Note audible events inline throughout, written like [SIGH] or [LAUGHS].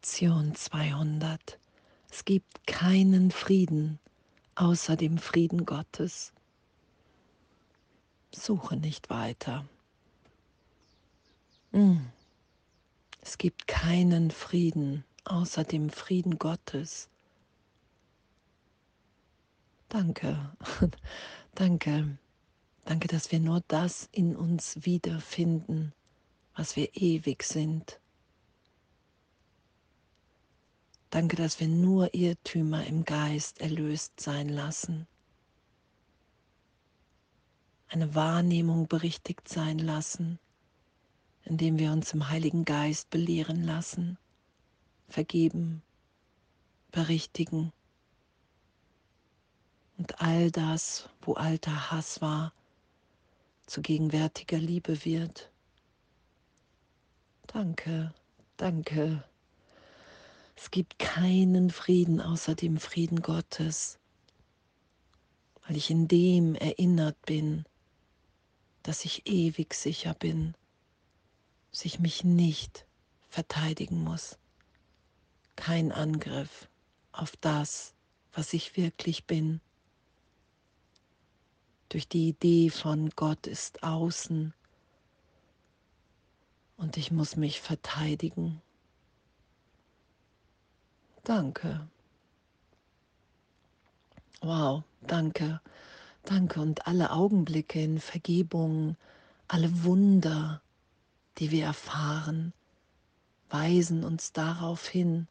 Lektion 200. Es gibt keinen Frieden außer dem Frieden Gottes. Suche nicht weiter. Hm. Es gibt keinen Frieden außer dem Frieden Gottes. Danke, [LAUGHS] danke, danke, dass wir nur das in uns wiederfinden, was wir ewig sind. Danke, dass wir nur Irrtümer im Geist erlöst sein lassen. Eine Wahrnehmung berichtigt sein lassen, indem wir uns im Heiligen Geist belehren lassen, vergeben, berichtigen. Und all das, wo alter Hass war, zu gegenwärtiger Liebe wird. Danke, danke. Es gibt keinen Frieden außer dem Frieden Gottes, weil ich in dem erinnert bin, dass ich ewig sicher bin, dass ich mich nicht verteidigen muss. Kein Angriff auf das, was ich wirklich bin. Durch die Idee von Gott ist außen und ich muss mich verteidigen. Danke. Wow, danke. Danke und alle Augenblicke in Vergebung, alle Wunder, die wir erfahren, weisen uns darauf hin,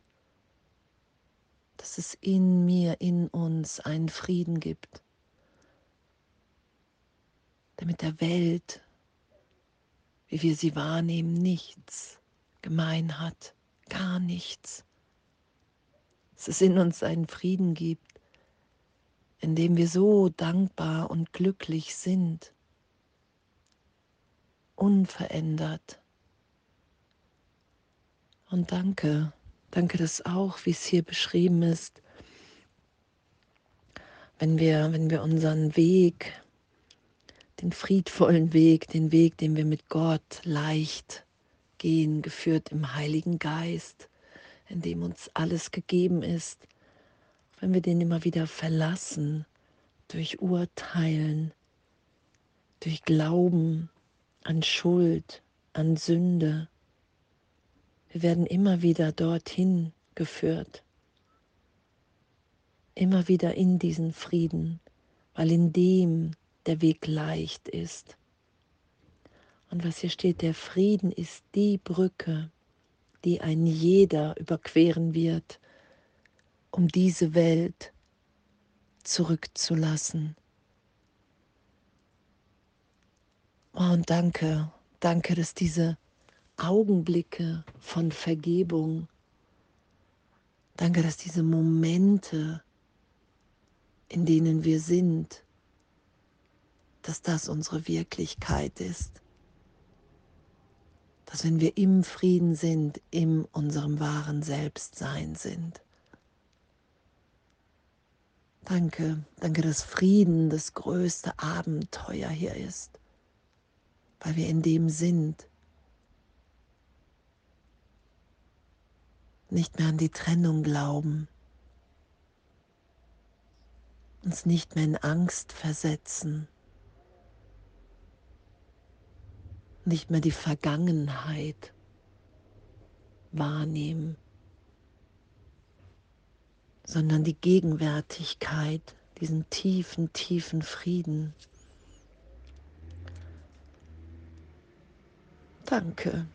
dass es in mir, in uns einen Frieden gibt, der mit der Welt, wie wir sie wahrnehmen, nichts gemein hat, gar nichts dass es in uns einen Frieden gibt, in dem wir so dankbar und glücklich sind, unverändert. Und danke, danke, dass auch, wie es hier beschrieben ist, wenn wir, wenn wir unseren Weg, den friedvollen Weg, den Weg, den wir mit Gott leicht gehen, geführt im Heiligen Geist, in dem uns alles gegeben ist, wenn wir den immer wieder verlassen durch Urteilen, durch Glauben an Schuld, an Sünde. Wir werden immer wieder dorthin geführt, immer wieder in diesen Frieden, weil in dem der Weg leicht ist. Und was hier steht, der Frieden ist die Brücke, die ein jeder überqueren wird, um diese Welt zurückzulassen. Oh, und danke, danke, dass diese Augenblicke von Vergebung, danke, dass diese Momente, in denen wir sind, dass das unsere Wirklichkeit ist dass wenn wir im Frieden sind, in unserem wahren Selbstsein sind. Danke, danke, dass Frieden das größte Abenteuer hier ist, weil wir in dem sind. Nicht mehr an die Trennung glauben, uns nicht mehr in Angst versetzen nicht mehr die Vergangenheit wahrnehmen, sondern die Gegenwärtigkeit, diesen tiefen, tiefen Frieden. Danke.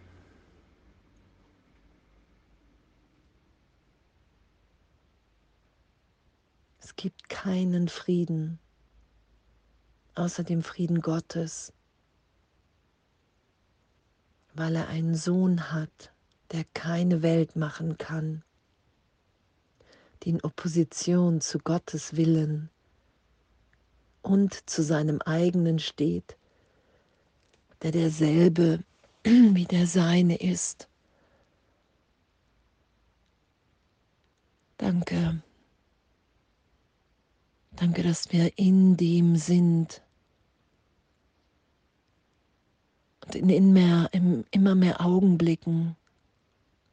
Es gibt keinen Frieden außer dem Frieden Gottes weil er einen Sohn hat, der keine Welt machen kann, die in Opposition zu Gottes Willen und zu seinem eigenen steht, der derselbe [CLEARS THROAT] wie der seine ist. Danke. Danke, dass wir in dem sind, und in, mehr, in immer mehr Augenblicken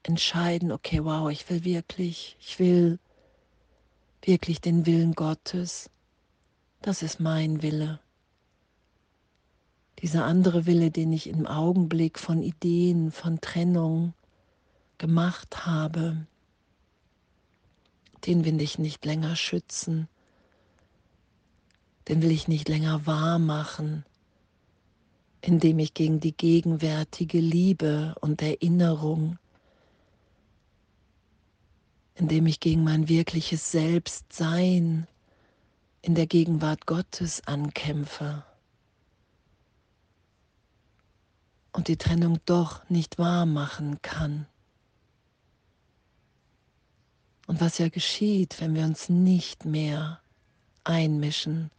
entscheiden, okay, wow, ich will wirklich, ich will wirklich den Willen Gottes. Das ist mein Wille. Dieser andere Wille, den ich im Augenblick von Ideen, von Trennung gemacht habe, den will ich nicht länger schützen, den will ich nicht länger wahr machen, indem ich gegen die gegenwärtige Liebe und Erinnerung, indem ich gegen mein wirkliches Selbstsein in der Gegenwart Gottes ankämpfe. und die Trennung doch nicht wahr machen kann. Und was ja geschieht, wenn wir uns nicht mehr einmischen,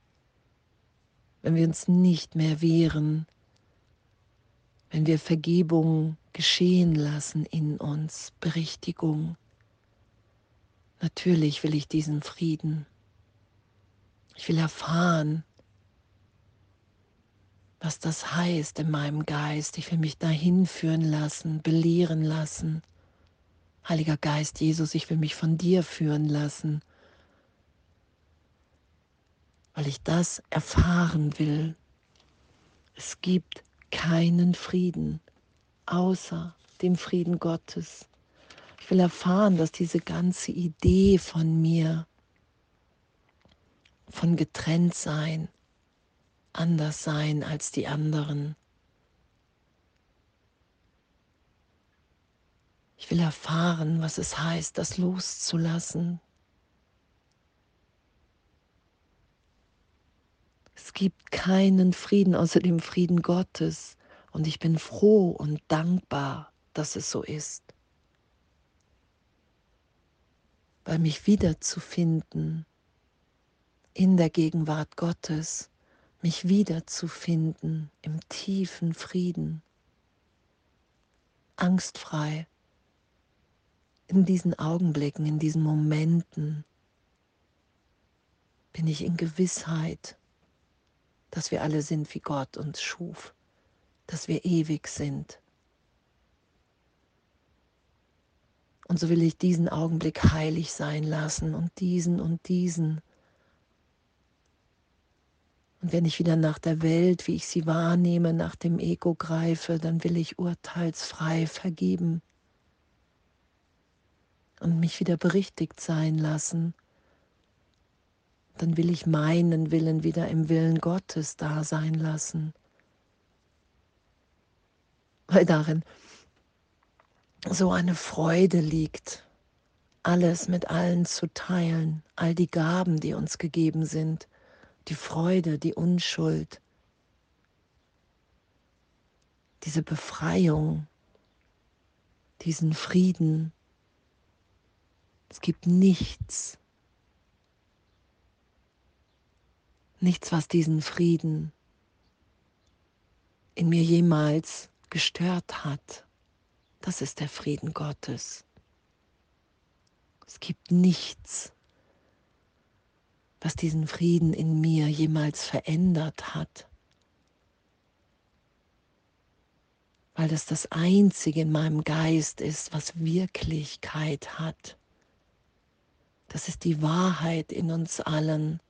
wenn wir uns nicht mehr wehren, wenn wir Vergebung geschehen lassen in uns, Berichtigung. Natürlich will ich diesen Frieden. Ich will erfahren, was das heißt in meinem Geist. Ich will mich dahin führen lassen, belehren lassen. Heiliger Geist Jesus, ich will mich von dir führen lassen, weil ich das erfahren will. Es gibt keinen Frieden außer dem Frieden Gottes. Ich will erfahren, dass diese ganze Idee von mir, von getrennt sein, anders sein als die anderen. Ich will erfahren, was es heißt, das loszulassen. Gibt keinen Frieden außer dem Frieden Gottes und ich bin froh und dankbar, dass es so ist. Weil mich wiederzufinden in der Gegenwart Gottes mich wiederzufinden im tiefen Frieden, angstfrei, in diesen Augenblicken, in diesen Momenten bin ich in Gewissheit, dass wir alle sind, wie Gott uns schuf, dass wir ewig sind. Und so will ich diesen Augenblick heilig sein lassen und diesen und diesen und wenn ich wieder nach der Welt, wie ich sie wahrnehme, nach dem Ego greife, dann will ich urteilsfrei vergeben und mich wieder berichtigt sein lassen. Dann will ich meinen Willen wieder im Willen Gottes da sein lassen. Weil darin so eine Freude liegt, alles mit allen zu teilen, all die Gaben, die uns gegeben sind die Freude, die Unschuld, diese Befreiung, diesen Frieden. Es gibt nichts, nichts, was diesen Frieden in mir jemals gestört hat. Das ist der Frieden Gottes. Es gibt nichts, was diesen Frieden in mir jemals verändert hat. Weil das das Einzige in meinem Geist ist, was Wirklichkeit hat. Das ist die Wahrheit in uns allen,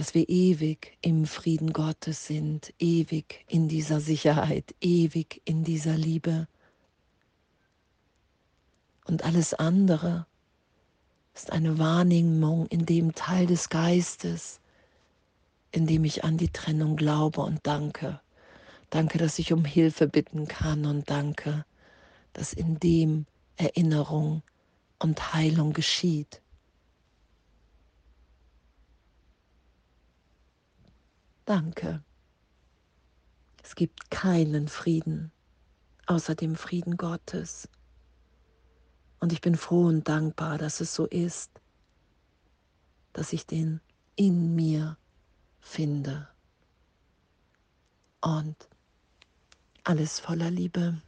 dass wir ewig im Frieden Gottes sind, ewig in dieser Sicherheit, ewig in dieser Liebe. Und alles andere ist eine Wahrnehmung in dem Teil des Geistes, in dem ich an die Trennung glaube und danke. Danke, dass ich um Hilfe bitten kann und danke, dass in dem Erinnerung und Heilung geschieht. Danke. Es gibt keinen Frieden außer dem Frieden Gottes. Und ich bin froh und dankbar, dass es so ist, dass ich den in mir finde. Und alles voller Liebe.